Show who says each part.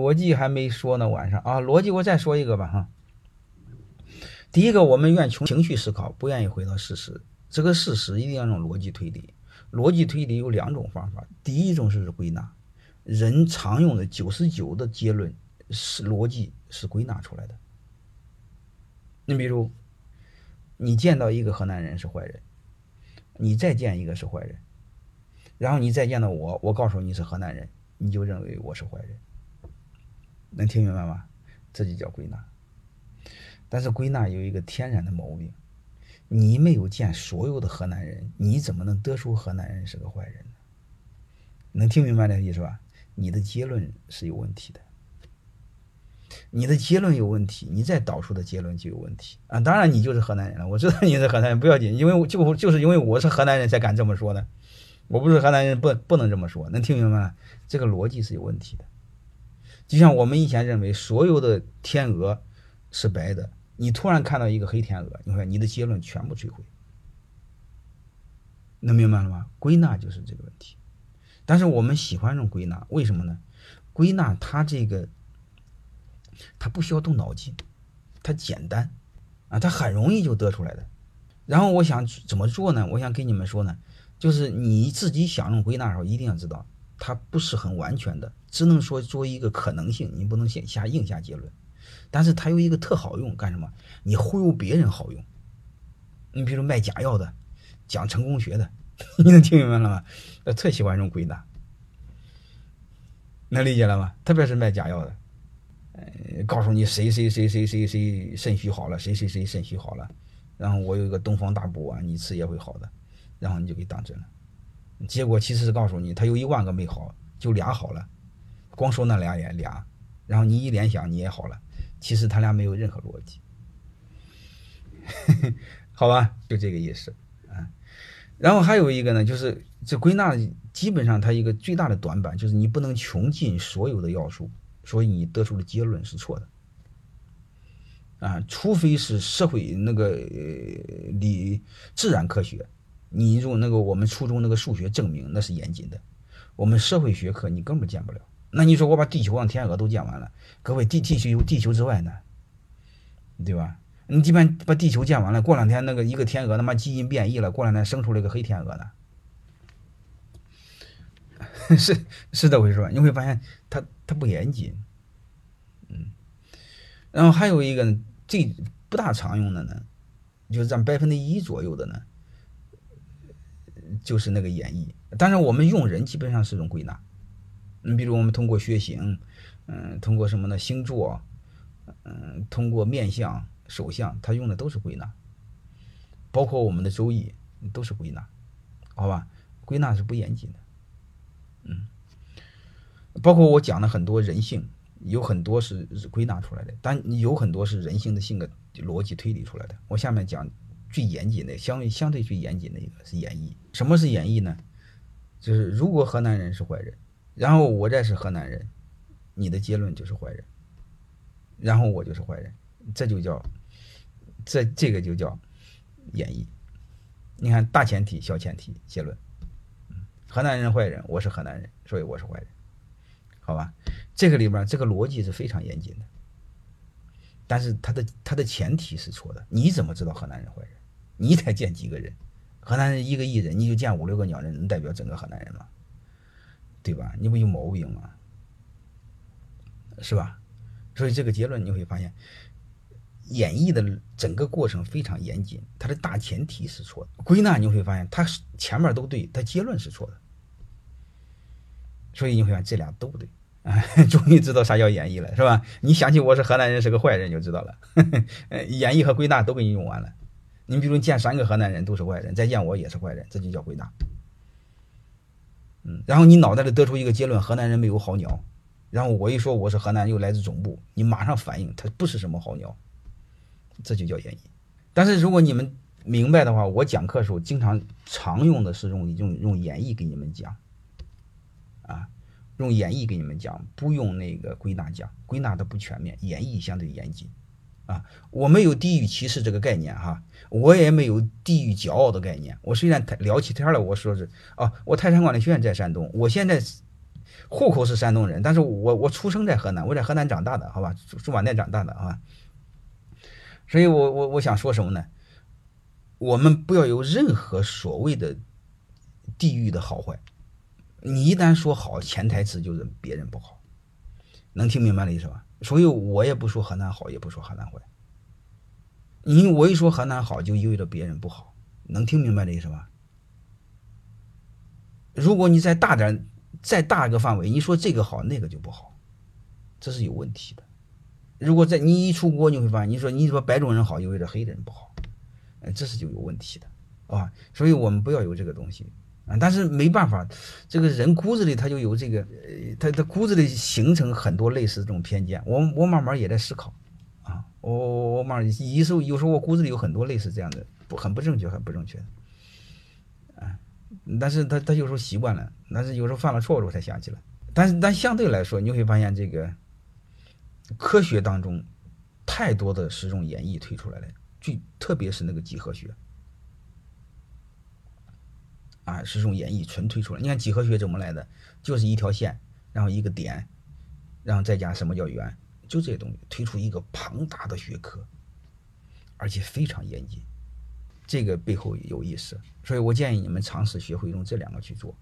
Speaker 1: 逻辑还没说呢，晚上啊，逻辑我再说一个吧哈。第一个，我们愿从情绪思考，不愿意回到事实。这个事实一定要用逻辑推理。逻辑推理有两种方法，第一种是归纳，人常用的九十九的结论是逻辑是归纳出来的。你比如，你见到一个河南人是坏人，你再见一个是坏人，然后你再见到我，我告诉你是河南人，你就认为我是坏人。能听明白吗？这就叫归纳。但是归纳有一个天然的毛病，你没有见所有的河南人，你怎么能得出河南人是个坏人呢？能听明白这个意思吧？你的结论是有问题的，你的结论有问题，你再导出的结论就有问题啊！当然你就是河南人了，我知道你是河南人，不要紧，因为就就是因为我是河南人才敢这么说的，我不是河南人不不能这么说，能听明白吗？这个逻辑是有问题的。就像我们以前认为所有的天鹅是白的，你突然看到一个黑天鹅，你看你的结论全部摧毁，能明白了吗？归纳就是这个问题。但是我们喜欢用归纳，为什么呢？归纳它这个它不需要动脑筋，它简单啊，它很容易就得出来的。然后我想怎么做呢？我想跟你们说呢，就是你自己想用归纳的时候，一定要知道。它不是很完全的，只能说作为一个可能性，你不能先下硬下结论。但是它有一个特好用，干什么？你忽悠别人好用。你比如卖假药的，讲成功学的，你能听明白了吗？呃，特喜欢用归纳，能理解了吗？特别是卖假药的，呃，告诉你谁谁谁谁谁谁肾虚好了，谁谁谁肾虚好了，然后我有一个东方大补丸，你吃也会好的，然后你就给当真了。结果其实是告诉你，他有一万个没好，就俩好了，光说那俩也俩，然后你一联想你也好了，其实他俩没有任何逻辑，好吧，就这个意思啊。然后还有一个呢，就是这归纳基本上它一个最大的短板就是你不能穷尽所有的要素，所以你得出的结论是错的啊，除非是社会那个理自然科学。你用那个我们初中那个数学证明那是严谨的，我们社会学科你根本见不了。那你说我把地球上天鹅都见完了，各位地地球有地球之外呢，对吧？你即便把地球见完了，过两天那个一个天鹅他妈基因变异了，过两天生出来个黑天鹅呢，是是这回事吧？你会发现它它不严谨，嗯。然后还有一个最不大常用的呢，就是占百分之一左右的呢。就是那个演绎，但是我们用人基本上是种归纳。你比如我们通过血型，嗯，通过什么呢？星座，嗯，通过面相、手相，他用的都是归纳。包括我们的周易都是归纳，好吧？归纳是不严谨的，嗯。包括我讲的很多人性，有很多是归纳出来的，但有很多是人性的性格逻辑推理出来的。我下面讲。最严谨的，相对相对最严谨的一个是演绎。什么是演绎呢？就是如果河南人是坏人，然后我再是河南人，你的结论就是坏人，然后我就是坏人，这就叫这这个就叫演绎。你看大前提、小前提、结论。河南人坏人，我是河南人，所以我是坏人，好吧？这个里边这个逻辑是非常严谨的，但是他的他的前提是错的。你怎么知道河南人坏人？你才见几个人？河南人一个亿人，你就见五六个鸟人，能代表整个河南人吗？对吧？你不有毛病吗？是吧？所以这个结论你会发现，演绎的整个过程非常严谨，它的大前提是错的。归纳你会发现，它前面都对，它结论是错的。所以你会发现这俩都不对，哎 终于知道啥叫演绎了，是吧？你想起我是河南人是个坏人就知道了。演绎和归纳都给你用完了。你比如见三个河南人都是坏人，再见我也是坏人，这就叫归纳。嗯，然后你脑袋里得出一个结论：河南人没有好鸟。然后我一说我是河南，又来自总部，你马上反应他不是什么好鸟，这就叫演绎。但是如果你们明白的话，我讲课的时候经常常用的是用用用演绎给你们讲，啊，用演绎给你们讲，不用那个归纳讲，归纳的不全面，演绎相对严谨。啊，我没有地域歧视这个概念哈，我也没有地域骄傲的概念。我虽然聊起天了，我说是啊，我泰山管理学院在山东，我现在户口是山东人，但是我我出生在河南，我在河南长大的，好吧，驻驻马店长大的啊。所以我我我想说什么呢？我们不要有任何所谓的地域的好坏。你一旦说好，潜台词就是别人不好，能听明白的意思吧？所以我也不说河南好，也不说河南坏。你我一说河南好，就意味着别人不好，能听明白的意思吧？如果你再大点，再大一个范围，你说这个好，那个就不好，这是有问题的。如果在你一出国，你会发现，你说你说白种人好，意味着黑人不好，哎，这是就有问题的，啊，所以我们不要有这个东西。啊，但是没办法，这个人骨子里他就有这个，呃，他他骨子里形成很多类似这种偏见。我我慢慢也在思考，啊，我我我慢慢有时候有时候我骨子里有很多类似这样的不很不正确很不正确的，啊，但是他他有时候习惯了，但是有时候犯了错误我才想起来。但是但相对来说，你会发现这个科学当中太多的是种演绎推出来的，最特别是那个几何学。啊，是种演绎纯推出来。你看几何学怎么来的？就是一条线，然后一个点，然后再加什么叫圆，就这些东西推出一个庞大的学科，而且非常严谨。这个背后有意思，所以我建议你们尝试学会用这两个去做。